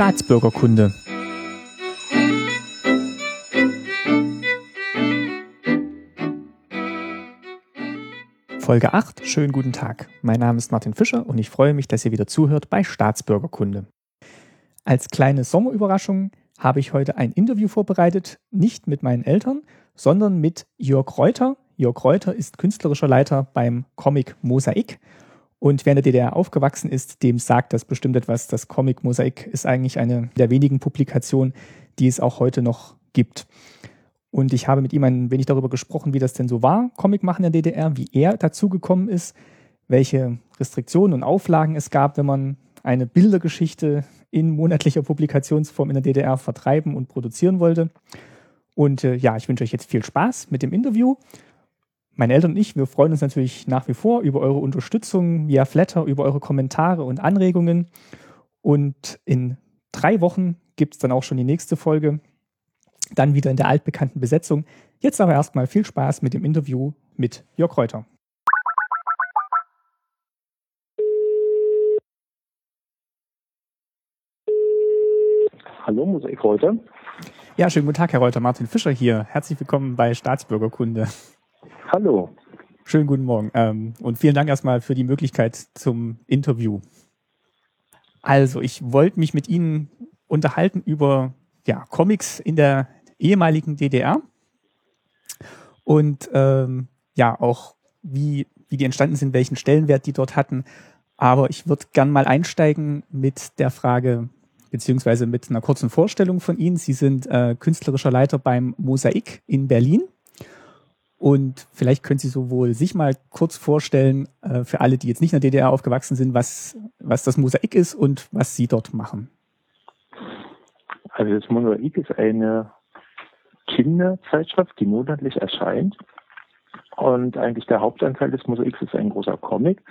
Staatsbürgerkunde. Folge 8. Schönen guten Tag. Mein Name ist Martin Fischer und ich freue mich, dass ihr wieder zuhört bei Staatsbürgerkunde. Als kleine Sommerüberraschung habe ich heute ein Interview vorbereitet, nicht mit meinen Eltern, sondern mit Jörg Reuter. Jörg Reuter ist künstlerischer Leiter beim Comic Mosaik und wer in der DDR aufgewachsen ist, dem sagt das bestimmt etwas. Das Comic Mosaik ist eigentlich eine der wenigen Publikationen, die es auch heute noch gibt. Und ich habe mit ihm ein wenig darüber gesprochen, wie das denn so war, Comic machen in der DDR, wie er dazu gekommen ist, welche Restriktionen und Auflagen es gab, wenn man eine Bildergeschichte in monatlicher Publikationsform in der DDR vertreiben und produzieren wollte. Und äh, ja, ich wünsche euch jetzt viel Spaß mit dem Interview meine Eltern und ich, wir freuen uns natürlich nach wie vor über eure Unterstützung via Flatter, über eure Kommentare und Anregungen. Und in drei Wochen gibt es dann auch schon die nächste Folge. Dann wieder in der altbekannten Besetzung. Jetzt aber erstmal viel Spaß mit dem Interview mit Jörg Reuter. Hallo, Mosaik Reuter. Ja, schönen guten Tag, Herr Reuter. Martin Fischer hier. Herzlich willkommen bei Staatsbürgerkunde. Hallo. Schönen guten Morgen ähm, und vielen Dank erstmal für die Möglichkeit zum Interview. Also, ich wollte mich mit Ihnen unterhalten über ja, Comics in der ehemaligen DDR und ähm, ja auch wie, wie die entstanden sind, welchen Stellenwert die dort hatten. Aber ich würde gern mal einsteigen mit der Frage, beziehungsweise mit einer kurzen Vorstellung von Ihnen. Sie sind äh, künstlerischer Leiter beim Mosaik in Berlin und vielleicht können Sie sowohl sich mal kurz vorstellen, äh, für alle, die jetzt nicht in der DDR aufgewachsen sind, was, was das Mosaik ist und was Sie dort machen. Also das Mosaik ist eine Kinderzeitschrift, die monatlich erscheint. Und eigentlich der Hauptanteil des Mosaiks ist ein großer Comic.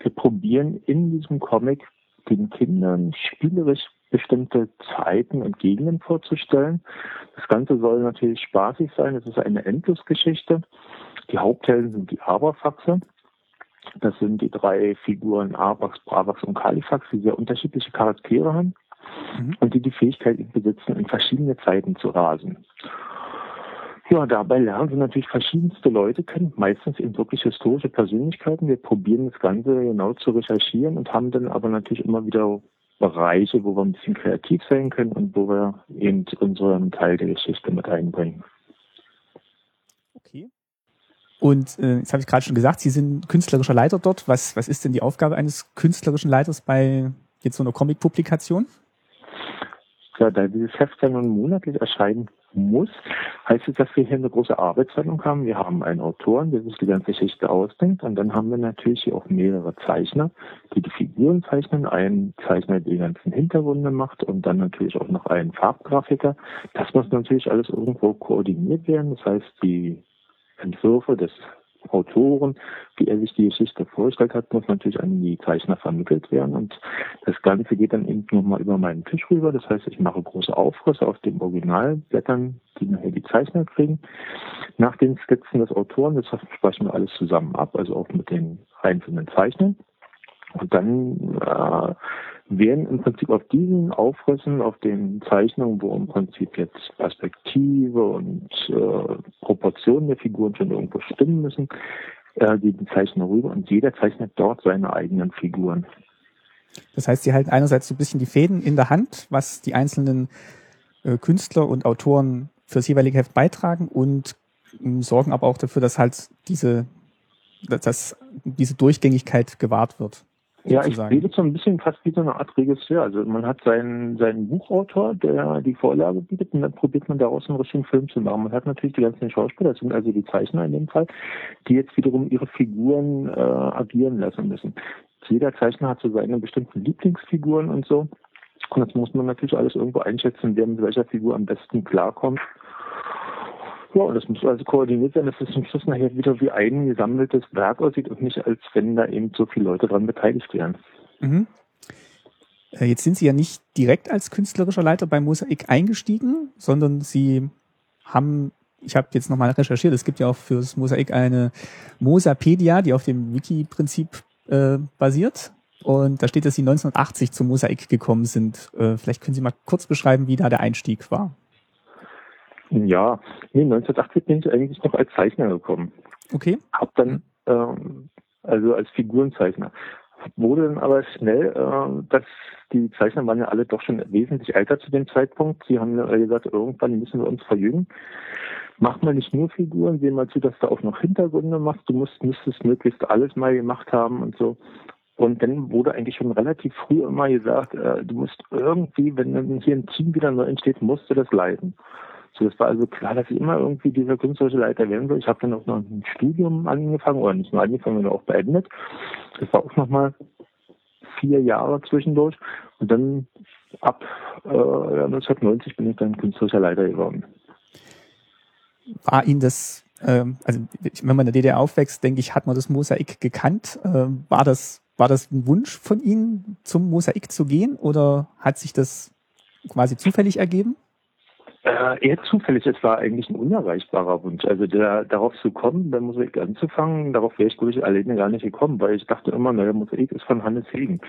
Wir probieren in diesem Comic den Kindern spielerisch bestimmte Zeiten und Gegenden vorzustellen. Das Ganze soll natürlich spaßig sein. Es ist eine Endlosgeschichte. Die Haupthelden sind die Aberfaxe. Das sind die drei Figuren Abax, Bravax und Kalifax, die sehr unterschiedliche Charaktere haben mhm. und die die Fähigkeit besitzen, in verschiedene Zeiten zu rasen. Ja, dabei lernen sie natürlich verschiedenste Leute kennen, meistens eben wirklich historische Persönlichkeiten. Wir probieren das Ganze genau zu recherchieren und haben dann aber natürlich immer wieder Bereiche, wo wir ein bisschen kreativ sein können und wo wir eben unseren Teil der Geschichte mit einbringen. Okay. Und äh, jetzt habe ich gerade schon gesagt, Sie sind künstlerischer Leiter dort. Was, was ist denn die Aufgabe eines künstlerischen Leiters bei jetzt so einer Comic-Publikation? Ja, da dieses Heft ja nun monatlich erscheinen muss, heißt es, dass wir hier eine große Arbeitsteilung haben. Wir haben einen Autoren, der sich die ganze Geschichte ausdenkt und dann haben wir natürlich hier auch mehrere Zeichner, die die Figuren zeichnen, einen Zeichner, der die ganzen Hintergründe macht und dann natürlich auch noch einen Farbgrafiker. Das muss natürlich alles irgendwo koordiniert werden. Das heißt, die Entwürfe des Autoren, wie er sich die Geschichte vorgestellt hat, muss natürlich an die Zeichner vermittelt werden. Und das Ganze geht dann eben nochmal über meinen Tisch rüber. Das heißt, ich mache große Aufrisse auf den Originalblättern, die nachher die Zeichner kriegen. Nach den Skizzen des Autoren, das sprechen wir alles zusammen ab, also auch mit den einzelnen Zeichnern. Und dann äh, werden im Prinzip auf diesen Aufrissen, auf den Zeichnungen, wo im Prinzip jetzt Perspektive und äh, Proportionen der Figuren schon irgendwo stimmen müssen, äh, die Zeichner rüber und jeder zeichnet dort seine eigenen Figuren. Das heißt, sie halten einerseits so ein bisschen die Fäden in der Hand, was die einzelnen äh, Künstler und Autoren fürs jeweilige Heft beitragen und äh, sorgen aber auch dafür, dass halt diese, dass diese Durchgängigkeit gewahrt wird. Ja, ich sehe das so ein bisschen fast wie so eine Art Regisseur. Also man hat seinen, seinen Buchautor, der die Vorlage bietet, und dann probiert man daraus einen richtigen Film zu machen. Man hat natürlich die ganzen Schauspieler, das sind also die Zeichner in dem Fall, die jetzt wiederum ihre Figuren äh, agieren lassen müssen. Jeder Zeichner hat so seine bestimmten Lieblingsfiguren und so. Und das muss man natürlich alles irgendwo einschätzen, wer mit welcher Figur am besten klarkommt. Ja, und das muss also koordiniert sein, dass es zum Schluss nachher wieder wie ein gesammeltes Werk aussieht und nicht als wenn da eben so viele Leute dran beteiligt wären. Mhm. Äh, jetzt sind Sie ja nicht direkt als künstlerischer Leiter bei Mosaik eingestiegen, sondern Sie haben, ich habe jetzt nochmal recherchiert, es gibt ja auch fürs Mosaik eine Mosapedia, die auf dem Wiki-Prinzip äh, basiert. und da steht, dass Sie 1980 zum Mosaik gekommen sind. Äh, vielleicht können Sie mal kurz beschreiben, wie da der Einstieg war. Ja, nee, 1980 bin ich eigentlich noch als Zeichner gekommen. Okay. Hab dann, ähm, also als Figurenzeichner. Wurde dann aber schnell, äh, dass die Zeichner waren ja alle doch schon wesentlich älter zu dem Zeitpunkt. Sie haben gesagt, irgendwann müssen wir uns verjüngen. Mach mal nicht nur Figuren, seh mal zu, dass du auch noch Hintergründe machst. Du musst, müsstest möglichst alles mal gemacht haben und so. Und dann wurde eigentlich schon relativ früh immer gesagt, äh, du musst irgendwie, wenn dann hier ein Team wieder neu entsteht, musst du das leiten. So, das war also klar, dass ich immer irgendwie dieser künstlerische Leiter werden will. Ich habe dann auch noch ein Studium angefangen, oder nicht nur angefangen, sondern auch beendet. Das war auch nochmal vier Jahre zwischendurch. Und dann ab äh, 1990 bin ich dann künstlerischer Leiter geworden. War Ihnen das, ähm, also wenn man in der DDR aufwächst, denke ich, hat man das Mosaik gekannt. Ähm, war das war das ein Wunsch von Ihnen, zum Mosaik zu gehen oder hat sich das quasi zufällig ergeben? Äh, eher zufällig. Es war eigentlich ein unerreichbarer Wunsch. Also der, darauf zu kommen, bei Mosaik anzufangen, darauf wäre ich glaube ich alleine gar nicht gekommen, weil ich dachte immer, naja, Mosaik ist von Hannes Hegen.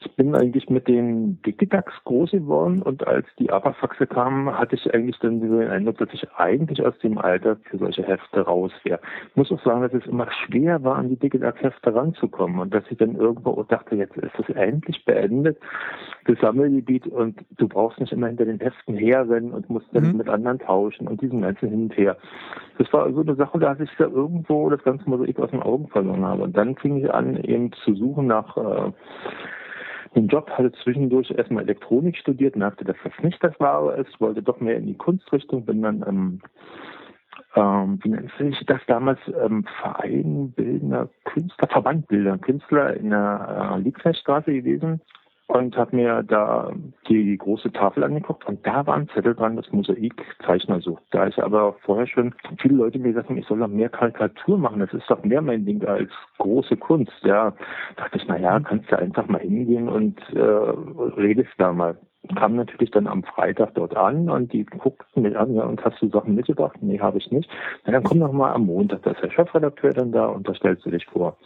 Ich bin eigentlich mit den Dickidax groß geworden und als die Aberfaxe kamen, hatte ich eigentlich dann so den Eindruck, dass ich eigentlich aus dem Alter für solche Hefte raus wäre. Ich muss auch sagen, dass es immer schwer war, an die Dickidax-Hefte ranzukommen und dass ich dann irgendwo dachte, jetzt ist es endlich beendet, das Sammelgebiet und du brauchst nicht immer hinter den Heften herrennen und musst dann mhm. mit anderen tauschen und diesen ganzen hin und her. Das war so eine Sache, da ich da irgendwo das ganze Mosaik aus den Augen verloren habe. Und dann fing ich an, eben zu suchen nach äh, den Job, hatte zwischendurch erstmal Elektronik studiert, merkte, dass das nicht das Wahre ist, wollte doch mehr in die Kunstrichtung, bin dann ähm, ähm, wie nennt sich das damals, ähm, Verein bildender Künstler, Verband bildender Künstler in der äh, Liebknechtstraße gewesen und habe mir da die große Tafel angeguckt und da war ein Zettel dran, das Mosaik Zeichner sucht. Da ist aber vorher schon viele Leute mir gesagt ich soll noch mehr Karikatur machen, das ist doch mehr mein Ding als große Kunst. Ja, da dachte ich, na ja, kannst du einfach mal hingehen und äh, redest da mal. Kam natürlich dann am Freitag dort an und die guckten mich an, ja, und hast du Sachen mitgebracht? Nee, habe ich nicht. Na, dann komm doch mal am Montag, da ist der Chefredakteur dann da und da stellst du dich vor.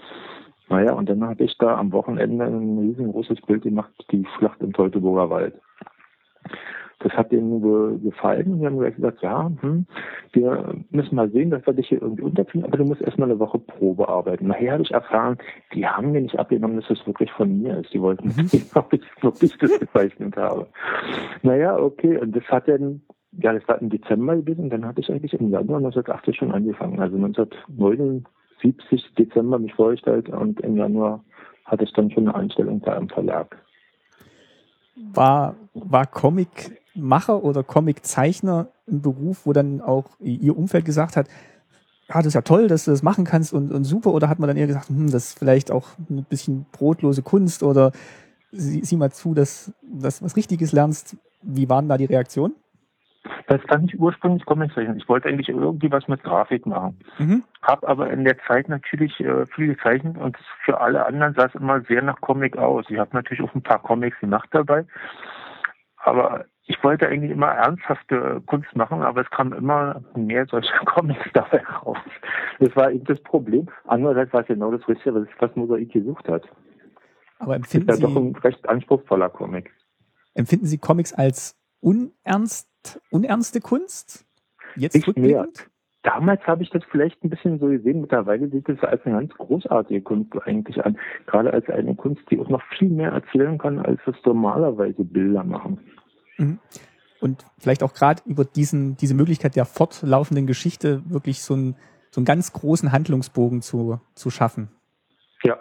Naja, und dann habe ich da am Wochenende ein riesengroßes Bild gemacht, die Schlacht im Teutoburger Wald. Das hat denen gefallen und die haben gesagt, ja, hm, wir müssen mal sehen, dass wir dich hier irgendwie unterkriegen, aber du musst erstmal eine Woche Probe arbeiten. Nachher habe ich erfahren, die haben mir nicht abgenommen, dass das wirklich von mir ist. Die wollten mhm. sehen, ob ich wirklich das gezeichnet habe. Naja, okay, und das hat dann ja, das war im Dezember gewesen, und dann hatte ich eigentlich im Januar 1980 schon angefangen. Also 1979 70 Dezember mich vorgestellt und im Januar hatte ich dann schon eine Einstellung bei einem Verlag. War, war Comicmacher oder Comiczeichner ein Beruf, wo dann auch Ihr Umfeld gesagt hat, ja, das ist ja toll, dass du das machen kannst und, und super, oder hat man dann eher gesagt, hm, das ist vielleicht auch ein bisschen brotlose Kunst oder sieh, sieh mal zu, dass du was Richtiges lernst. Wie waren da die Reaktionen? Das fand ich ursprünglich Comiczeichnen. Ich wollte eigentlich irgendwie was mit Grafik machen. Mhm. Hab aber in der Zeit natürlich äh, viel gezeichnet und für alle anderen sah es immer sehr nach Comic aus. Ich habe natürlich auch ein paar Comics gemacht dabei. Aber ich wollte eigentlich immer ernsthafte Kunst machen, aber es kam immer mehr solche Comics dabei raus. Das war eben das Problem. Andererseits war es genau das Richtige, was Mosaik gesucht hat. Aber empfinden das ist ja Sie, doch ein recht anspruchsvoller Comic. Empfinden Sie Comics als unernst unernste Kunst? Jetzt ich mehr. Damals habe ich das vielleicht ein bisschen so gesehen. Mittlerweile sieht es als eine ganz großartige Kunst eigentlich an. Gerade als eine Kunst, die auch noch viel mehr erzählen kann, als es normalerweise Bilder machen. Mhm. Und vielleicht auch gerade über diesen, diese Möglichkeit der fortlaufenden Geschichte wirklich so, ein, so einen ganz großen Handlungsbogen zu, zu schaffen. Ja.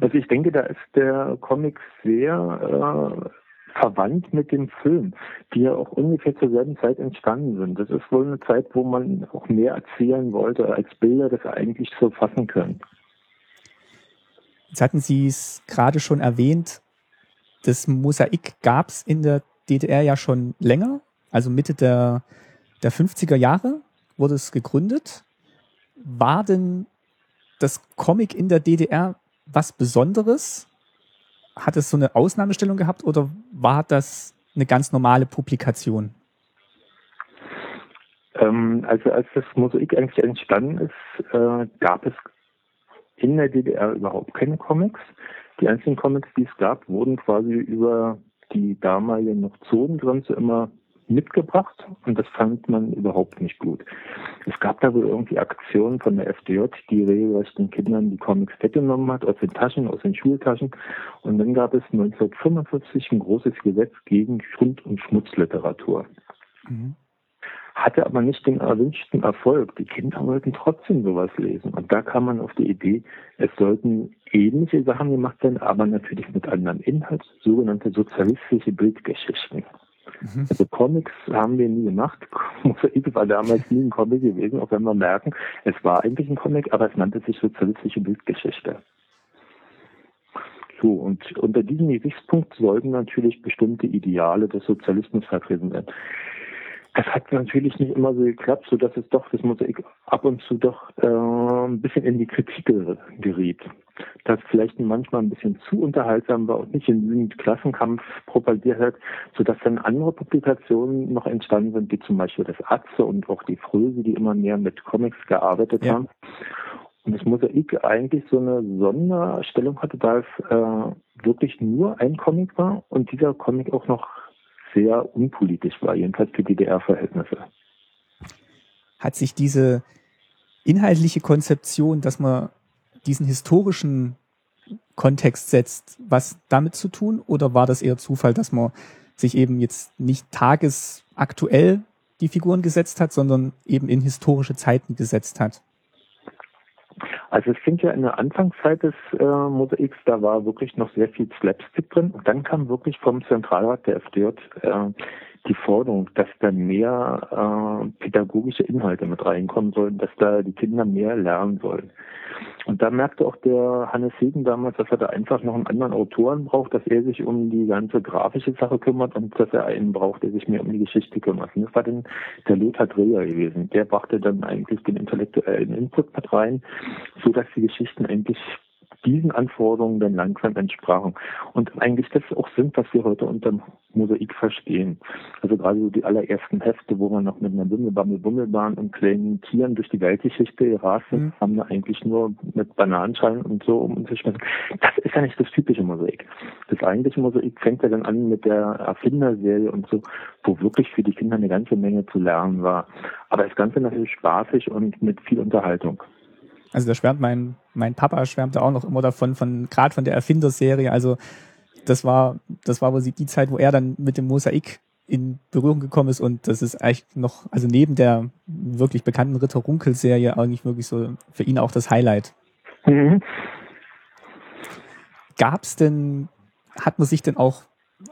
Also ich denke, da ist der Comic sehr äh, verwandt mit dem Film, die ja auch ungefähr zur selben Zeit entstanden sind. Das ist wohl eine Zeit, wo man auch mehr erzählen wollte, als Bilder das eigentlich so fassen können. Jetzt hatten Sie es gerade schon erwähnt, das Mosaik gab es in der DDR ja schon länger, also Mitte der, der 50er Jahre wurde es gegründet. War denn das Comic in der DDR was Besonderes? Hat es so eine Ausnahmestellung gehabt oder war das eine ganz normale Publikation? Ähm, also als das Mosaik eigentlich entstanden ist, äh, gab es in der DDR überhaupt keine Comics. Die einzigen Comics, die es gab, wurden quasi über die damalige noch Zonengrenze immer mitgebracht und das fand man überhaupt nicht gut. Es gab da wohl irgendwie Aktionen von der FDJ, die regelrecht den Kindern die Comics weggenommen hat, aus den Taschen, aus den Schultaschen. Und dann gab es 1945 ein großes Gesetz gegen Schund- und Schmutzliteratur. Mhm. Hatte aber nicht den erwünschten Erfolg. Die Kinder wollten trotzdem sowas lesen. Und da kam man auf die Idee, es sollten ähnliche Sachen gemacht werden, aber natürlich mit anderem Inhalt, sogenannte sozialistische Bildgeschichten. Mhm. Also Comics haben wir nie gemacht. Mosaik war damals nie ein Comic gewesen, auch wenn wir merken, es war eigentlich ein Comic, aber es nannte sich sozialistische Bildgeschichte. So, und unter diesem Gesichtspunkt sollten natürlich bestimmte Ideale des Sozialismus vertreten werden. Das hat natürlich nicht immer so geklappt, so dass es doch das Mosaik ab und zu doch äh, ein bisschen in die Kritik geriet. Das vielleicht manchmal ein bisschen zu unterhaltsam war und nicht genügend Klassenkampf propagiert hat, sodass dann andere Publikationen noch entstanden sind, wie zum Beispiel das Atze und auch die Fröse, die immer mehr mit Comics gearbeitet ja. haben. Und das Mosaik eigentlich so eine Sonderstellung hatte, da es äh, wirklich nur ein Comic war und dieser Comic auch noch sehr unpolitisch war, jedenfalls für DDR-Verhältnisse. Hat sich diese inhaltliche Konzeption, dass man diesen historischen Kontext setzt, was damit zu tun? Oder war das eher Zufall, dass man sich eben jetzt nicht tagesaktuell die Figuren gesetzt hat, sondern eben in historische Zeiten gesetzt hat? Also es fing ja in der Anfangszeit des äh, Mosaiks, da war wirklich noch sehr viel Slapstick drin. Und dann kam wirklich vom Zentralrat der FDJ äh, die Forderung, dass da mehr äh, pädagogische Inhalte mit reinkommen sollen, dass da die Kinder mehr lernen sollen. Und da merkte auch der Hannes Hegen damals, dass er da einfach noch einen anderen Autoren braucht, dass er sich um die ganze grafische Sache kümmert und dass er einen braucht, der sich mehr um die Geschichte kümmert. Und das war dann der Lothar Dreher gewesen. Der brachte dann eigentlich den intellektuellen Input mit rein, so dass die Geschichten eigentlich diesen Anforderungen dann langsam entsprachen. Und eigentlich das auch sind, was wir heute unter Mosaik verstehen. Also gerade so die allerersten Hefte, wo wir noch mit einer Bimmelbammel Bummelbahn und kleinen Tieren durch die Weltgeschichte gerast sind, mhm. haben wir eigentlich nur mit Bananenschalen und so um uns geschmissen. Das ist ja nicht das typische Mosaik. Das eigentliche Mosaik fängt ja dann an mit der Erfinderserie und so, wo wirklich für die Kinder eine ganze Menge zu lernen war. Aber das Ganze natürlich spaßig und mit viel Unterhaltung. Also da schwärmt mein, mein Papa schwärmte auch noch immer davon, von gerade von der Erfinderserie. Also das war, das war wohl die Zeit, wo er dann mit dem Mosaik in Berührung gekommen ist und das ist eigentlich noch, also neben der wirklich bekannten Ritter Runkel-Serie eigentlich wirklich so für ihn auch das Highlight. Mhm. Gab es denn, hat man sich denn auch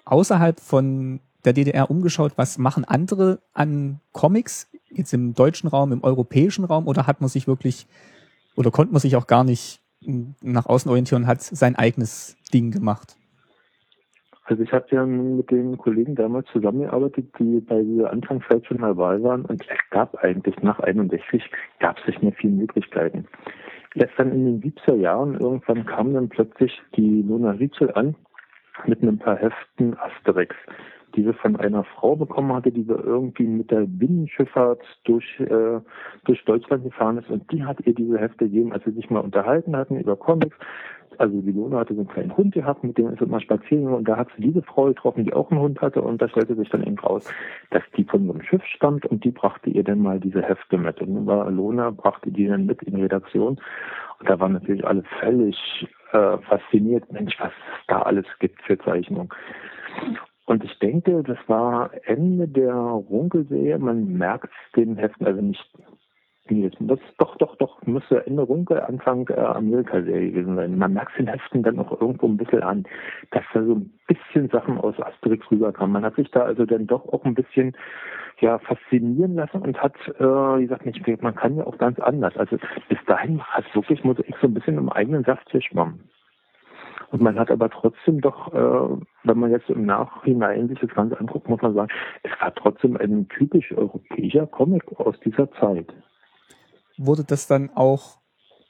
außerhalb von der DDR umgeschaut, was machen andere an Comics, jetzt im deutschen Raum, im europäischen Raum, oder hat man sich wirklich oder konnte man sich auch gar nicht nach außen orientieren hat sein eigenes Ding gemacht? Also ich habe ja mit den Kollegen damals zusammengearbeitet, die bei dieser Anfangszeit schon dabei waren und es gab eigentlich nach 61 gab es nicht mehr viele Möglichkeiten. Erst dann in den 70er Jahren irgendwann kam dann plötzlich die Lona Rietschel an mit ein paar Heften Asterix die sie von einer Frau bekommen hatte, die wir irgendwie mit der Binnenschifffahrt durch, äh, durch Deutschland gefahren ist. Und die hat ihr diese Hefte gegeben, als sie sich mal unterhalten hatten über Comics. Also die Lona hatte so einen kleinen Hund gehabt, mit dem ist mal spazieren und da hat sie diese Frau getroffen, die auch einen Hund hatte und da stellte sich dann eben raus, dass die von so einem Schiff stammt und die brachte ihr dann mal diese Hefte mit. Und dann war Lona, brachte die dann mit in die Redaktion und da waren natürlich alle völlig äh, fasziniert, Mensch, was es da alles gibt für Zeichnungen. Und ich denke, das war Ende der Runkelserie. Man merkt den Heften, also nicht, das ist doch, doch, doch, müsste Ende Runkel, Anfang äh, Amerika-Serie gewesen sein. Man merkt den Heften dann auch irgendwo ein bisschen an, dass da so ein bisschen Sachen aus Asterix rüberkamen. Man hat sich da also dann doch auch ein bisschen ja faszinieren lassen und hat, äh, wie gesagt, nicht, man kann ja auch ganz anders. Also bis dahin hat wirklich Mosaik so ein bisschen im eigenen Saft geschwommen. Und man hat aber trotzdem doch, äh, wenn man jetzt im Nachhinein sich das Ganze anguckt, muss man sagen, es war trotzdem ein typisch europäischer Comic aus dieser Zeit. Wurde das dann auch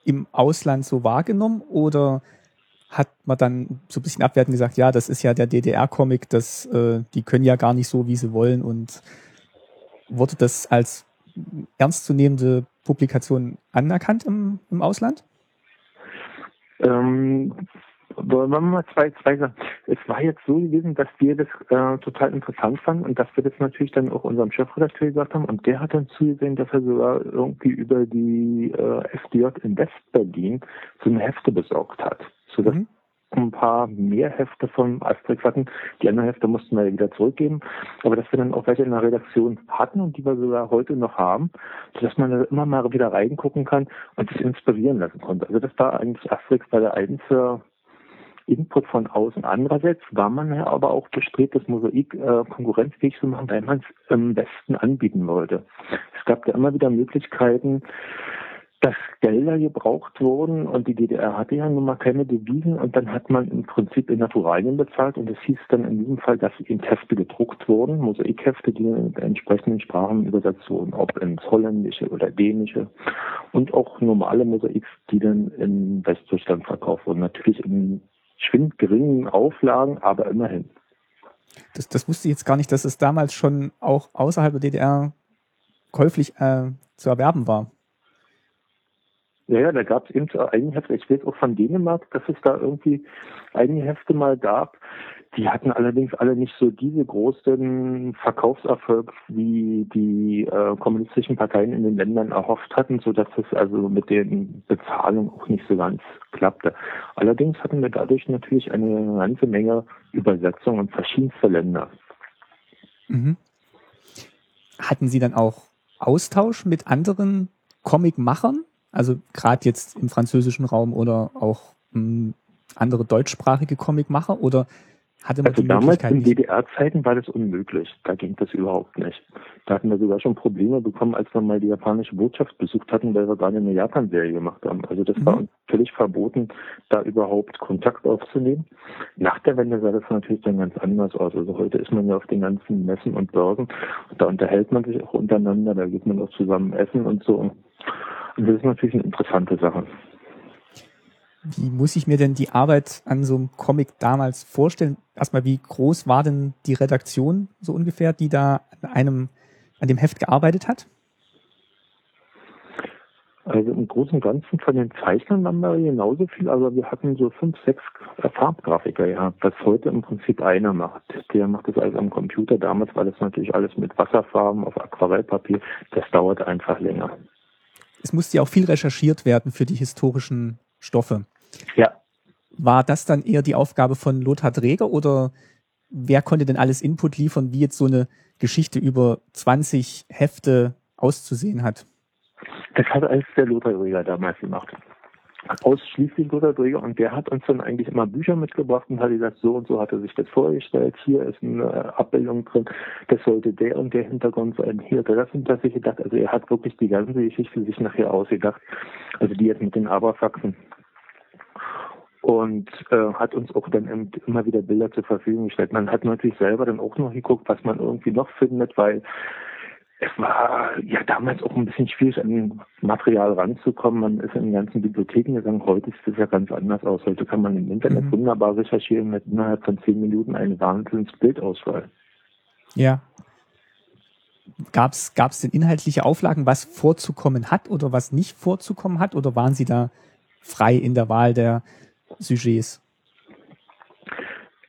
im Ausland so wahrgenommen oder hat man dann so ein bisschen abwertend gesagt, ja, das ist ja der DDR-Comic, das, äh, die können ja gar nicht so, wie sie wollen und wurde das als ernstzunehmende Publikation anerkannt im, im Ausland? Ähm, wollen wir mal zwei, zwei Sachen. Es war jetzt so gewesen, dass wir das äh, total interessant fanden und dass wir das natürlich dann auch unserem Chefredakteur gesagt haben und der hat dann zugesehen, dass er sogar irgendwie über die äh, FDJ in West-Berlin so eine Hefte besorgt hat. Sodass mhm ein paar mehr Hefte von Asterix hatten. Die anderen Hefte mussten wir wieder zurückgeben. Aber dass wir dann auch welche in der Redaktion hatten und die wir sogar heute noch haben, sodass man da immer mal wieder reingucken kann und sich inspirieren lassen konnte. Also das war eigentlich Asterix bei der einzige Input von außen. Andererseits war man ja aber auch bestrebt, das Mosaik äh, konkurrenzfähig zu machen, weil man es im Westen anbieten wollte. Es gab ja immer wieder Möglichkeiten, dass Gelder gebraucht wurden und die DDR hatte ja nun mal keine Devisen und dann hat man im Prinzip in Naturalien bezahlt und es hieß dann in diesem Fall, dass in Hefte gedruckt wurden, Mosaikhefte, die in entsprechenden Sprachen übersetzt wurden, ob ins Holländische oder Dänische und auch normale Mosaiks, die dann in Westdeutschland verkauft wurden. Natürlich in schwind geringen Auflagen, aber immerhin. Das, das wusste ich jetzt gar nicht, dass es damals schon auch außerhalb der DDR käuflich äh, zu erwerben war. Ja, ja, da gab es eben einige Hefte. Ich weiß auch von Dänemark, dass es da irgendwie einige Hefte mal gab. Die hatten allerdings alle nicht so diese großen Verkaufserfolg, wie die äh, kommunistischen Parteien in den Ländern erhofft hatten, so dass es also mit den Bezahlungen auch nicht so ganz klappte. Allerdings hatten wir dadurch natürlich eine ganze Menge Übersetzungen in verschiedenste Länder. Mhm. Hatten Sie dann auch Austausch mit anderen Comicmachern? Also gerade jetzt im französischen Raum oder auch mh, hm, andere deutschsprachige Comicmacher oder hatte man also die damals in DDR-Zeiten war das unmöglich. Da ging das überhaupt nicht. Da hatten wir sogar schon Probleme bekommen, als wir mal die japanische Botschaft besucht hatten, weil wir gerade eine Japan-Serie gemacht haben. Also das mhm. war uns völlig verboten, da überhaupt Kontakt aufzunehmen. Nach der Wende sah das natürlich dann ganz anders aus. Also heute ist man ja auf den ganzen Messen und Börsen und da unterhält man sich auch untereinander, da geht man auch zusammen essen und so. Und das ist natürlich eine interessante Sache. Wie muss ich mir denn die Arbeit an so einem Comic damals vorstellen? Erstmal, wie groß war denn die Redaktion so ungefähr, die da an einem, an dem Heft gearbeitet hat? Also im Großen und Ganzen von den Zeichnern waren wir genauso viel, aber wir hatten so fünf, sechs Farbgrafiker ja, was heute im Prinzip einer macht. Der macht das alles am Computer. Damals war das natürlich alles mit Wasserfarben auf Aquarellpapier. Das dauert einfach länger es musste ja auch viel recherchiert werden für die historischen Stoffe. Ja. War das dann eher die Aufgabe von Lothar Dräger oder wer konnte denn alles Input liefern, wie jetzt so eine Geschichte über 20 Hefte auszusehen hat? Das hat alles der Lothar Dräger damals gemacht ausschließlich Lothar Träger und der hat uns dann eigentlich immer Bücher mitgebracht und hat gesagt, so und so hat er sich das vorgestellt, hier ist eine Abbildung drin, das sollte der und der Hintergrund sein, hier hat er das hinter sich gedacht, also er hat wirklich die ganze Geschichte sich nachher ausgedacht, also die jetzt mit den Aberfaxen und äh, hat uns auch dann immer wieder Bilder zur Verfügung gestellt. Man hat natürlich selber dann auch noch geguckt, was man irgendwie noch findet, weil es war ja damals auch ein bisschen schwierig, an Material ranzukommen. Man ist in den ganzen Bibliotheken gegangen. Heute sieht es ja ganz anders aus. Heute kann man im Internet mhm. wunderbar recherchieren mit innerhalb von zehn Minuten eine Wahnsinns-Bildauswahl. Ja. Gab es denn inhaltliche Auflagen, was vorzukommen hat oder was nicht vorzukommen hat? Oder waren Sie da frei in der Wahl der Sujets?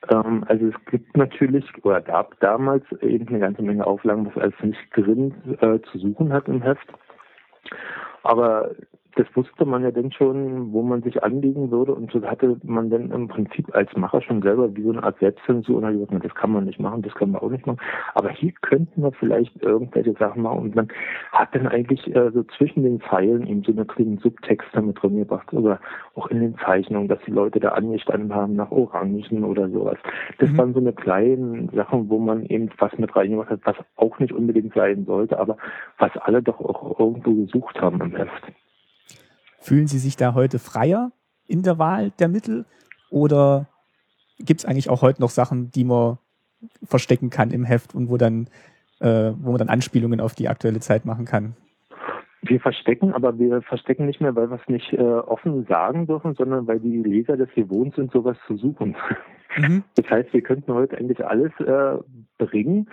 Ähm, also es gibt natürlich oder gab damals eben eine ganze Menge Auflagen, was alles nicht drin äh, zu suchen hat im Heft. Aber das wusste man ja dann schon, wo man sich anlegen würde und so hatte man dann im Prinzip als Macher schon selber wie so eine Art Selbstzensur und hat gesagt, das kann man nicht machen, das können wir auch nicht machen. Aber hier könnten wir vielleicht irgendwelche Sachen machen und man hat dann eigentlich äh, so zwischen den Zeilen eben so eine kleinen Subtexte mit drin gebracht oder auch in den Zeichnungen, dass die Leute da angestanden haben nach Orangen oder sowas. Das mhm. waren so eine kleinen Sachen, wo man eben was mit reingemacht hat, was auch nicht unbedingt sein sollte, aber was alle doch auch irgendwo gesucht haben im Heft. Fühlen Sie sich da heute freier in der Wahl der Mittel oder gibt es eigentlich auch heute noch Sachen, die man verstecken kann im Heft und wo dann, äh, wo man dann Anspielungen auf die aktuelle Zeit machen kann? Wir verstecken, aber wir verstecken nicht mehr, weil wir es nicht äh, offen sagen dürfen, sondern weil die Leser das gewohnt sind, sowas zu suchen. Mhm. Das heißt, wir könnten heute eigentlich alles äh, bringen.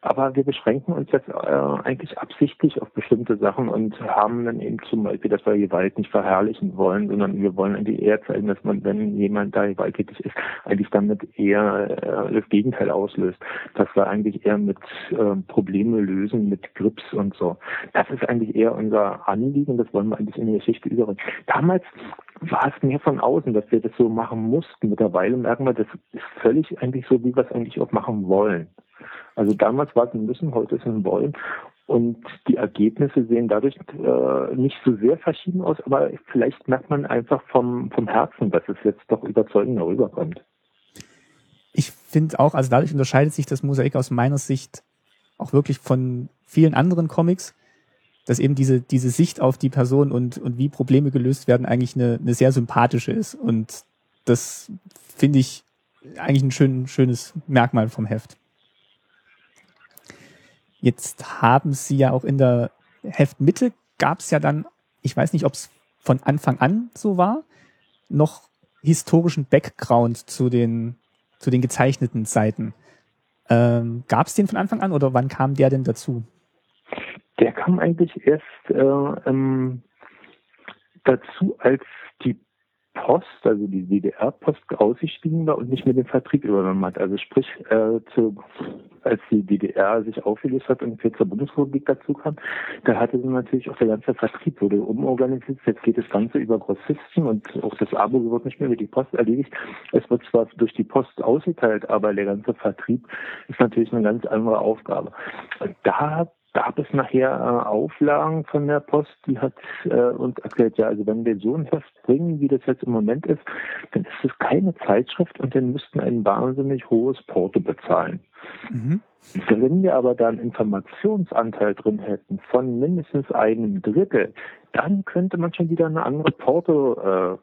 Aber wir beschränken uns jetzt äh, eigentlich absichtlich auf bestimmte Sachen und haben dann eben zum Beispiel, dass wir Gewalt nicht verherrlichen wollen, sondern wir wollen eigentlich eher zeigen, dass man, wenn jemand da gewalttätig ist, eigentlich damit eher äh, das Gegenteil auslöst. Dass wir eigentlich eher mit äh, Probleme lösen, mit Grips und so. Das ist eigentlich eher unser Anliegen, das wollen wir eigentlich in die Geschichte überbringen. Damals war es mehr von außen, dass wir das so machen mussten. Mittlerweile merken wir, das ist völlig eigentlich so, wie wir es eigentlich auch machen wollen. Also damals war es ein Müssen, heute ist es ein Wollen. Und die Ergebnisse sehen dadurch äh, nicht so sehr verschieden aus, aber vielleicht merkt man einfach vom, vom Herzen, dass es jetzt doch überzeugender rüberkommt. Ich finde auch, also dadurch unterscheidet sich das Mosaik aus meiner Sicht auch wirklich von vielen anderen Comics, dass eben diese, diese Sicht auf die Person und, und wie Probleme gelöst werden eigentlich eine, eine sehr sympathische ist. Und das finde ich eigentlich ein schön, schönes Merkmal vom Heft. Jetzt haben Sie ja auch in der Heftmitte gab es ja dann, ich weiß nicht, ob es von Anfang an so war, noch historischen Background zu den, zu den gezeichneten Seiten. Ähm, gab es den von Anfang an oder wann kam der denn dazu? Kam eigentlich erst äh, ähm, dazu, als die Post, also die DDR-Post ausgestiegen war und nicht mehr den Vertrieb übernommen hat. Also sprich, äh, zu, als die DDR sich aufgelöst hat und zur Bundesrepublik dazu kam, da hatte dann natürlich auch der ganze Vertrieb wurde umorganisiert. Jetzt geht das Ganze über Grossisten und auch das Abo wird nicht mehr über die Post erledigt. Es wird zwar durch die Post ausgeteilt, aber der ganze Vertrieb ist natürlich eine ganz andere Aufgabe. Und da gab es nachher äh, Auflagen von der Post, die hat äh, uns erklärt, ja, also wenn wir so ein Heft bringen, wie das jetzt im Moment ist, dann ist es keine Zeitschrift und dann müssten ein wahnsinnig hohes Porto bezahlen. Mhm. Wenn wir aber dann Informationsanteil drin hätten von mindestens einem Drittel, dann könnte man schon wieder eine andere Porto äh,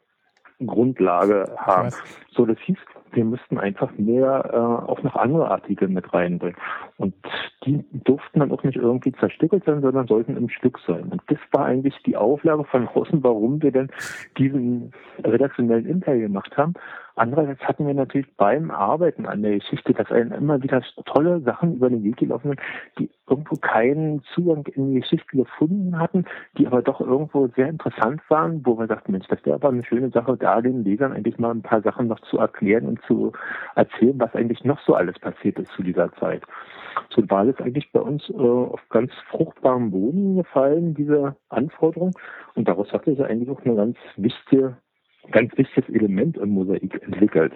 Grundlage haben. So, das hieß, wir müssten einfach mehr äh, auch noch andere Artikel mit reinbringen. Und die durften dann auch nicht irgendwie zerstückelt sein, sondern sollten im Stück sein. Und das war eigentlich die Auflage von außen, warum wir denn diesen redaktionellen Inhalt gemacht haben. Andererseits hatten wir natürlich beim Arbeiten an der Geschichte, dass einem immer wieder tolle Sachen über den Weg gelaufen sind, die irgendwo keinen Zugang in die Geschichte gefunden hatten, die aber doch irgendwo sehr interessant waren, wo wir dachten, Mensch, das wäre aber eine schöne Sache, da den Lesern eigentlich mal ein paar Sachen noch zu erklären und zu erzählen, was eigentlich noch so alles passiert ist zu dieser Zeit. So war das eigentlich bei uns äh, auf ganz fruchtbarem Boden gefallen, diese Anforderung. Und daraus hat sich eigentlich auch eine ganz wichtige ganz wichtiges Element im Mosaik entwickelt.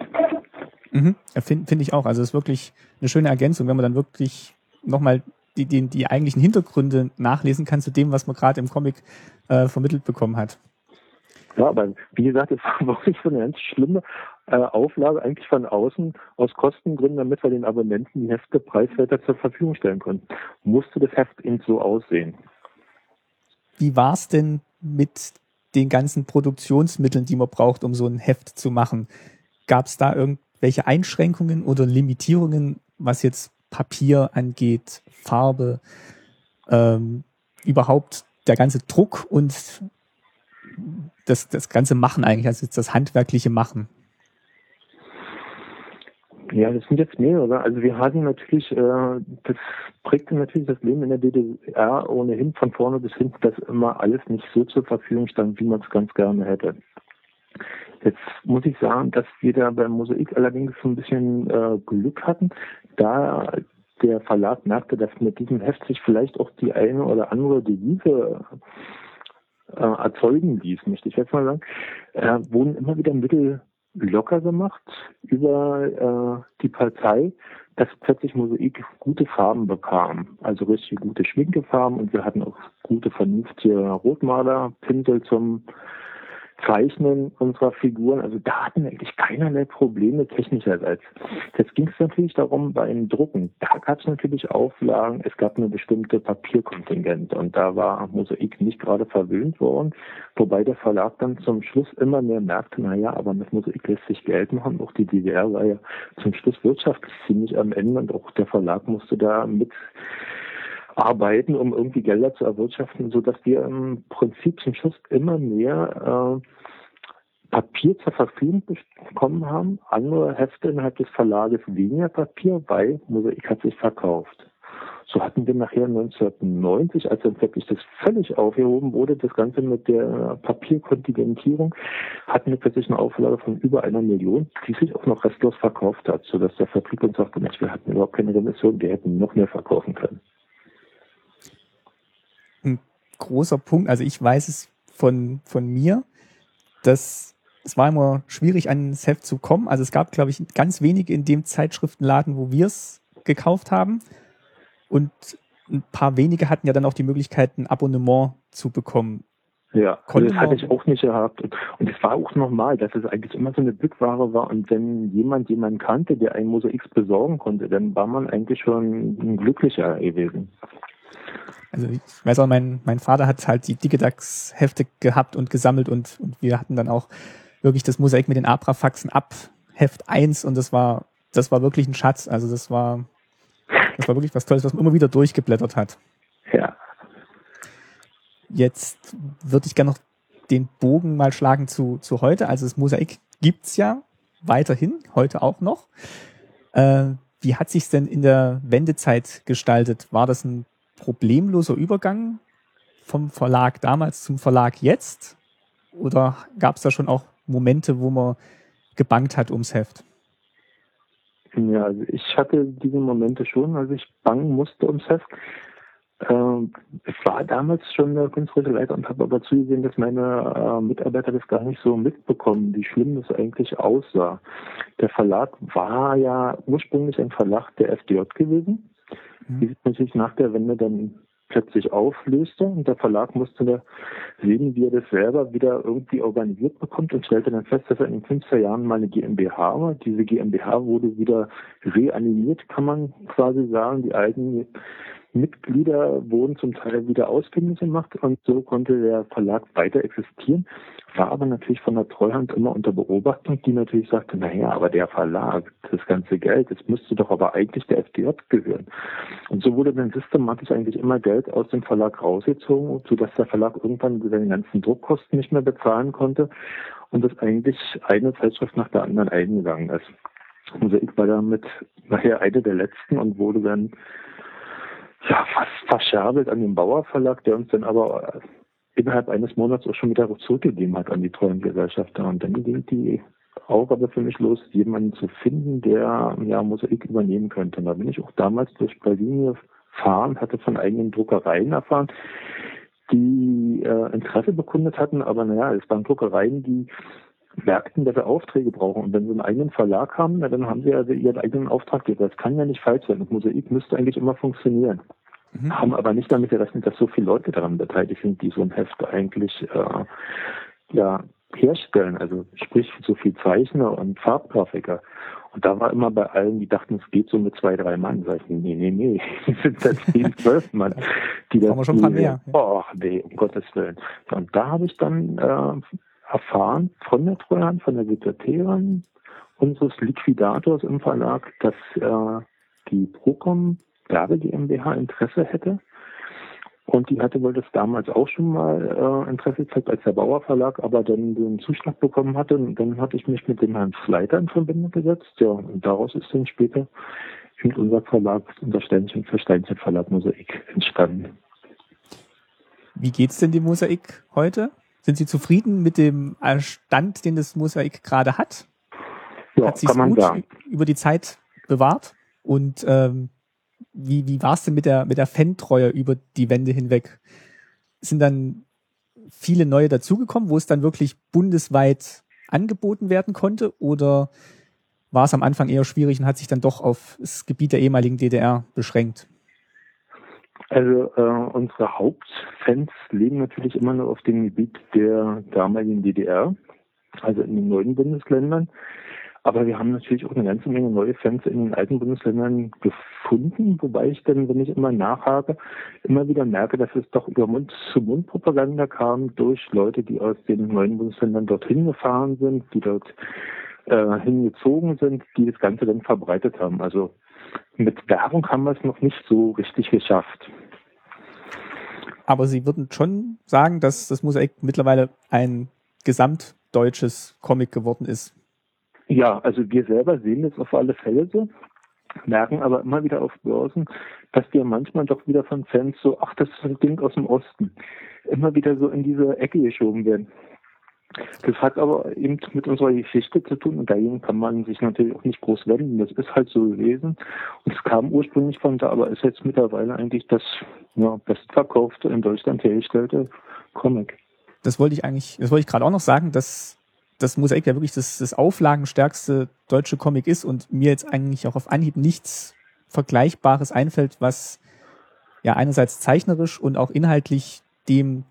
Mhm. Finde find ich auch. Also es ist wirklich eine schöne Ergänzung, wenn man dann wirklich nochmal die, die, die eigentlichen Hintergründe nachlesen kann zu dem, was man gerade im Comic äh, vermittelt bekommen hat. Ja, aber wie gesagt, es war wirklich so eine ganz schlimme äh, Auflage eigentlich von außen aus Kostengründen, damit wir den Abonnenten die Hefte preiswerter zur Verfügung stellen konnten. Musste das Heft eben so aussehen. Wie war es denn mit den ganzen Produktionsmitteln, die man braucht, um so ein Heft zu machen. Gab es da irgendwelche Einschränkungen oder Limitierungen, was jetzt Papier angeht, Farbe, ähm, überhaupt der ganze Druck und das, das ganze Machen eigentlich, also das handwerkliche Machen? Ja, das sind jetzt mehrere. Also wir hatten natürlich, äh, das prägte natürlich das Leben in der DDR ohnehin von vorne bis hinten, dass immer alles nicht so zur Verfügung stand, wie man es ganz gerne hätte. Jetzt muss ich sagen, dass wir da beim Mosaik allerdings so ein bisschen äh, Glück hatten, da der Verlag merkte, dass mit diesem Heft sich vielleicht auch die eine oder andere Devise äh, erzeugen ließ, möchte ich jetzt mal sagen, äh, wurden immer wieder Mittel locker gemacht über äh, die Partei, dass plötzlich Mosaik gute Farben bekam. Also richtig gute Schminkefarben und wir hatten auch gute, vernünftige Rotmalerpinsel zum Zeichnen unserer Figuren, also da hatten eigentlich keinerlei Probleme technischerseits. Jetzt ging es natürlich darum, beim Drucken, da gab es natürlich Auflagen, es gab eine bestimmte Papierkontingent und da war Mosaik nicht gerade verwöhnt worden, wobei der Verlag dann zum Schluss immer mehr merkte, naja, aber mit Mosaik lässt sich Geld machen, auch die DDR war ja zum Schluss wirtschaftlich ziemlich am Ende und auch der Verlag musste da mit arbeiten, um irgendwie Gelder zu erwirtschaften, so dass wir im Prinzip zum Schluss immer mehr äh, Papier zur Verfügung bekommen haben. Andere Hefte innerhalb des Verlages weniger Papier, weil Mosaik hat sich verkauft. So hatten wir nachher 1990, als dann wirklich das völlig aufgehoben wurde, das Ganze mit der Papierkontingentierung, hatten wir plötzlich eine Auflage von über einer Million, die sich auch noch restlos verkauft hat, sodass der Vertrieb uns sagte, Mensch, wir hatten überhaupt keine Remission, wir hätten noch mehr verkaufen können. Großer Punkt, also ich weiß es von, von mir, dass es war immer schwierig, an das Heft zu kommen. Also es gab, glaube ich, ganz wenige in dem Zeitschriftenladen, wo wir es gekauft haben. Und ein paar wenige hatten ja dann auch die Möglichkeit, ein Abonnement zu bekommen. Ja, also das hatte ich auch nicht gehabt. Und es war auch normal, dass es eigentlich immer so eine Bückware war. Und wenn jemand jemanden kannte, der ein Mosaik besorgen konnte, dann war man eigentlich schon ein glücklicher gewesen. Also ich weiß auch, mein, mein Vater hat halt die Digidax-Hefte gehabt und gesammelt und, und wir hatten dann auch wirklich das Mosaik mit den Abrafaxen ab Heft 1 und das war, das war wirklich ein Schatz. Also das war, das war wirklich was Tolles, was man immer wieder durchgeblättert hat. Ja. Jetzt würde ich gerne noch den Bogen mal schlagen zu, zu heute. Also das Mosaik gibt's ja weiterhin, heute auch noch. Äh, wie hat sich's denn in der Wendezeit gestaltet? War das ein problemloser Übergang vom Verlag damals zum Verlag jetzt? Oder gab es da schon auch Momente, wo man gebangt hat ums Heft? Ja, also ich hatte diese Momente schon, als ich bangen musste ums Heft. Ähm, ich war damals schon der künstlerische Leiter und habe aber zugesehen, dass meine äh, Mitarbeiter das gar nicht so mitbekommen, wie schlimm das eigentlich aussah. Der Verlag war ja ursprünglich ein Verlag der FDJ gewesen, mhm. die sich natürlich nach der Wende dann plötzlich auflöste und der Verlag musste da sehen, wie er das selber wieder irgendwie organisiert bekommt und stellte dann fest, dass er in den 50er Jahren mal eine GmbH war. Diese GmbH wurde wieder reanimiert, kann man quasi sagen. Die alten Mitglieder wurden zum Teil wieder ausfindig gemacht und so konnte der Verlag weiter existieren, war aber natürlich von der Treuhand immer unter Beobachtung, die natürlich sagte, naja, aber der Verlag, das ganze Geld, das müsste doch aber eigentlich der FDJ gehören. Und so wurde dann systematisch eigentlich immer Geld aus dem Verlag rausgezogen, sodass der Verlag irgendwann seine ganzen Druckkosten nicht mehr bezahlen konnte und das eigentlich eine Zeitschrift nach der anderen eingegangen ist. Mosaik war damit nachher eine der letzten und wurde dann ja, fast verscherbelt an den Bauer Verlag, der uns dann aber innerhalb eines Monats auch schon wieder zurückgegeben hat an die treuen Gesellschafter. Und dann ging die Aufgabe für mich los, jemanden zu finden, der ja Mosaik übernehmen könnte. Und da bin ich auch damals durch Berlin gefahren, hatte von eigenen Druckereien erfahren, die äh, Interesse bekundet hatten, aber naja, es waren Druckereien, die merkten, dass sie Aufträge brauchen. Und wenn sie einen eigenen Verlag haben, na, dann haben sie also ihren eigenen Auftraggeber. Das kann ja nicht falsch sein. Und Mosaik müsste eigentlich immer funktionieren. Mhm. Haben aber nicht damit gerechnet, dass so viele Leute daran beteiligt sind, die so ein Heft eigentlich äh, ja, herstellen. Also sprich so viel Zeichner und Farbgrafiker. Und da war immer bei allen, die dachten, es geht so mit zwei, drei Mann. Sag ich, nee, nee, nee, es sind da zehn, zwölf Mann. Die das schon ein paar mehr. Oh, nee, um Gottes Willen. Und da habe ich dann äh, erfahren von der Treuhand, von der Sekretärin unseres Liquidators im Verlag, dass äh, die Procom Werbe GmbH Interesse hätte. Und die hatte wohl das damals auch schon mal äh, Interesse gezeigt als der Bauer Verlag, aber dann den Zuschlag bekommen hatte. Und dann hatte ich mich mit dem Herrn Sleiter in Verbindung gesetzt. Ja, und daraus ist dann später eben unser Verlag, unser Steinchen für Steinchen Verlag Mosaik entstanden. Wie geht's denn dem Mosaik heute? Sind Sie zufrieden mit dem Stand, den das Mosaik gerade hat? Ja, hat sich gut sagen. über die Zeit bewahrt? Und ähm, wie, wie war es denn mit der, mit der Fantreue über die Wände hinweg? Sind dann viele neue dazugekommen, wo es dann wirklich bundesweit angeboten werden konnte? Oder war es am Anfang eher schwierig und hat sich dann doch auf das Gebiet der ehemaligen DDR beschränkt? Also äh, unsere Hauptfans leben natürlich immer nur auf dem Gebiet der damaligen DDR, also in den neuen Bundesländern. Aber wir haben natürlich auch eine ganze Menge neue Fans in den alten Bundesländern gefunden, wobei ich dann, wenn ich immer nachhake, immer wieder merke, dass es doch über Mund-zu-Mund-Propaganda kam durch Leute, die aus den neuen Bundesländern dorthin gefahren sind, die dort äh, hingezogen sind, die das Ganze dann verbreitet haben. Also mit Werbung haben wir es noch nicht so richtig geschafft. Aber Sie würden schon sagen, dass das Mosaik mittlerweile ein gesamt deutsches Comic geworden ist. Ja, also wir selber sehen das auf alle Fälle so, merken aber immer wieder auf Börsen, dass wir manchmal doch wieder von Fans so, ach, das ist ein Ding aus dem Osten, immer wieder so in diese Ecke geschoben werden. Das hat aber eben mit unserer Geschichte zu tun und dagegen kann man sich natürlich auch nicht groß wenden. Das ist halt so gewesen und es kam ursprünglich von da, aber ist jetzt mittlerweile eigentlich das ja, bestverkaufte in Deutschland hergestellte Comic. Das wollte ich eigentlich, das wollte ich gerade auch noch sagen, dass das Mosaik ja wirklich das, das auflagenstärkste deutsche Comic ist und mir jetzt eigentlich auch auf Anhieb nichts Vergleichbares einfällt, was ja einerseits zeichnerisch und auch inhaltlich dem,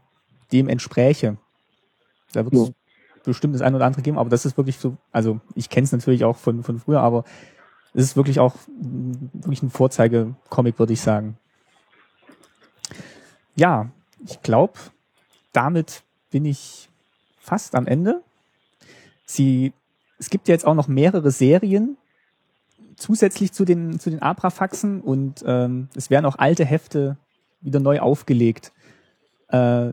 dem entspräche. Da wird es ja. bestimmt das eine oder andere geben, aber das ist wirklich so, also ich kenne es natürlich auch von, von früher, aber es ist wirklich auch wirklich ein Vorzeige-Comic, würde ich sagen. Ja, ich glaube, damit bin ich fast am Ende. Sie, es gibt ja jetzt auch noch mehrere Serien zusätzlich zu den, zu den Abrafaxen und ähm, es werden auch alte Hefte wieder neu aufgelegt. Äh,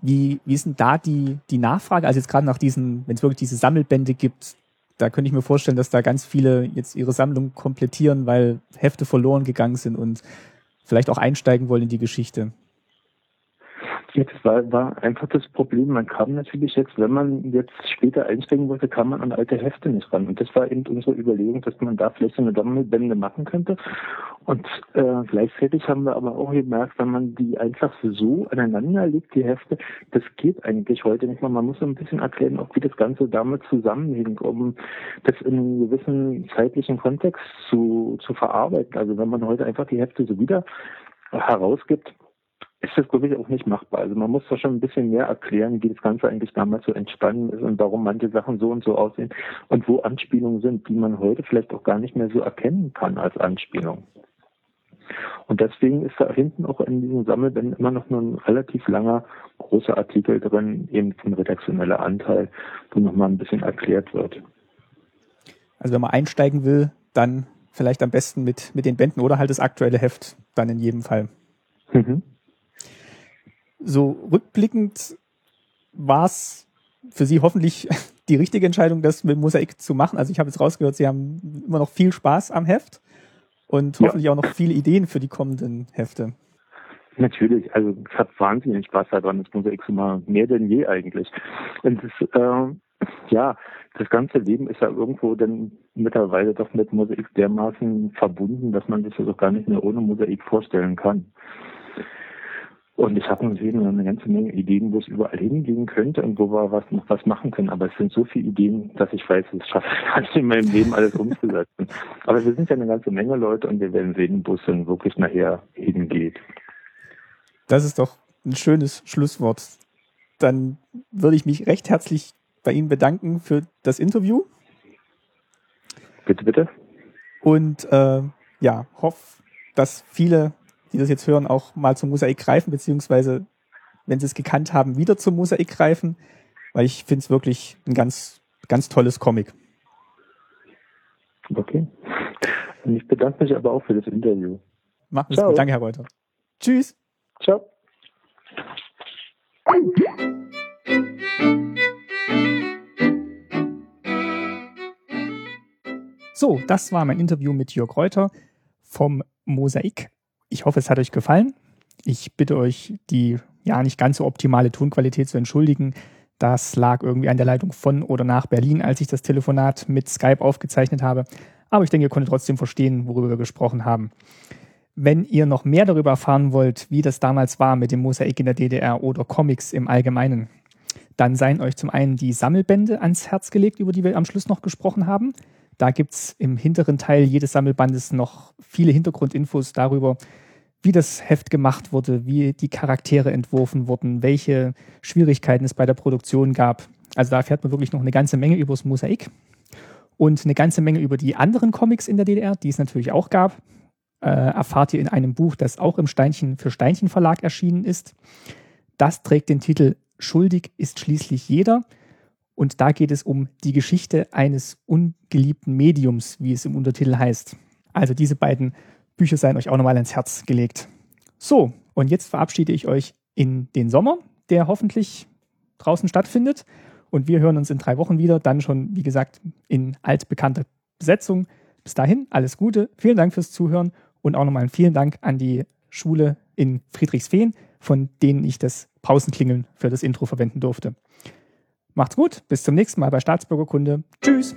wie, wie ist denn da die, die Nachfrage? Also jetzt gerade nach diesen, wenn es wirklich diese Sammelbände gibt, da könnte ich mir vorstellen, dass da ganz viele jetzt ihre Sammlung komplettieren, weil Hefte verloren gegangen sind und vielleicht auch einsteigen wollen in die Geschichte. Das war, war einfach das Problem. Man kam natürlich jetzt, wenn man jetzt später einsteigen wollte, kam man an alte Hefte nicht ran. Und das war eben unsere Überlegung, dass man da vielleicht so eine Sammelbände machen könnte. Und äh, gleichzeitig haben wir aber auch gemerkt, wenn man die einfach so aneinander legt, die Hefte, das geht eigentlich heute nicht mehr. Man muss so ein bisschen erklären, auch wie das Ganze damit zusammenhängt, um das in einem gewissen zeitlichen Kontext zu, zu verarbeiten. Also wenn man heute einfach die Hefte so wieder herausgibt, ist das, glaube ich, auch nicht machbar. Also man muss da schon ein bisschen mehr erklären, wie das Ganze eigentlich damals so entstanden ist und warum manche Sachen so und so aussehen und wo Anspielungen sind, die man heute vielleicht auch gar nicht mehr so erkennen kann als Anspielung. Und deswegen ist da hinten auch in diesen Sammelbänden immer noch nur ein relativ langer, großer Artikel drin, eben ein redaktioneller Anteil, wo nochmal ein bisschen erklärt wird. Also wenn man einsteigen will, dann vielleicht am besten mit, mit den Bänden oder halt das aktuelle Heft, dann in jedem Fall. Mhm so rückblickend war es für Sie hoffentlich die richtige Entscheidung, das mit Mosaik zu machen. Also ich habe jetzt rausgehört, Sie haben immer noch viel Spaß am Heft und hoffentlich ja. auch noch viele Ideen für die kommenden Hefte. Natürlich, also es hat wahnsinnig Spaß daran, das Mosaik zu machen, mehr denn je eigentlich. Und das, äh, ja, das ganze Leben ist ja irgendwo dann mittlerweile doch mit Mosaik dermaßen verbunden, dass man sich das auch gar nicht mehr ohne Mosaik vorstellen kann. Und ich habe natürlich eine ganze Menge Ideen, wo es überall hingehen könnte und wo wir was, noch was machen können. Aber es sind so viele Ideen, dass ich weiß, es schaffe ich gar nicht in meinem Leben alles umzusetzen. Aber wir sind ja eine ganze Menge Leute und wir werden sehen, wo es dann wirklich nachher hingeht. Das ist doch ein schönes Schlusswort. Dann würde ich mich recht herzlich bei Ihnen bedanken für das Interview. Bitte, bitte. Und äh, ja, hoffe, dass viele die das jetzt hören, auch mal zum Mosaik greifen, beziehungsweise, wenn sie es gekannt haben, wieder zum Mosaik greifen, weil ich finde es wirklich ein ganz, ganz tolles Comic. Okay. Und ich bedanke mich aber auch für das Interview. Machen es gut. Danke, Herr Reuter. Tschüss. Ciao. So, das war mein Interview mit Jörg Reuter vom Mosaik ich hoffe, es hat euch gefallen. Ich bitte euch, die ja nicht ganz so optimale Tonqualität zu entschuldigen. Das lag irgendwie an der Leitung von oder nach Berlin, als ich das Telefonat mit Skype aufgezeichnet habe. Aber ich denke, ihr konntet trotzdem verstehen, worüber wir gesprochen haben. Wenn ihr noch mehr darüber erfahren wollt, wie das damals war mit dem Mosaik in der DDR oder Comics im Allgemeinen, dann seien euch zum einen die Sammelbände ans Herz gelegt, über die wir am Schluss noch gesprochen haben. Da gibt es im hinteren Teil jedes Sammelbandes noch viele Hintergrundinfos darüber, wie das Heft gemacht wurde, wie die Charaktere entworfen wurden, welche Schwierigkeiten es bei der Produktion gab. Also da erfährt man wirklich noch eine ganze Menge über das Mosaik und eine ganze Menge über die anderen Comics in der DDR, die es natürlich auch gab. Äh, erfahrt ihr in einem Buch, das auch im Steinchen für Steinchen Verlag erschienen ist. Das trägt den Titel Schuldig ist schließlich jeder und da geht es um die Geschichte eines ungeliebten Mediums, wie es im Untertitel heißt. Also diese beiden Bücher seien euch auch nochmal ins Herz gelegt. So, und jetzt verabschiede ich euch in den Sommer, der hoffentlich draußen stattfindet. Und wir hören uns in drei Wochen wieder, dann schon, wie gesagt, in altbekannter Besetzung. Bis dahin, alles Gute. Vielen Dank fürs Zuhören und auch nochmal vielen Dank an die Schule in Friedrichsfehn, von denen ich das Pausenklingeln für das Intro verwenden durfte. Macht's gut, bis zum nächsten Mal bei Staatsbürgerkunde. Tschüss.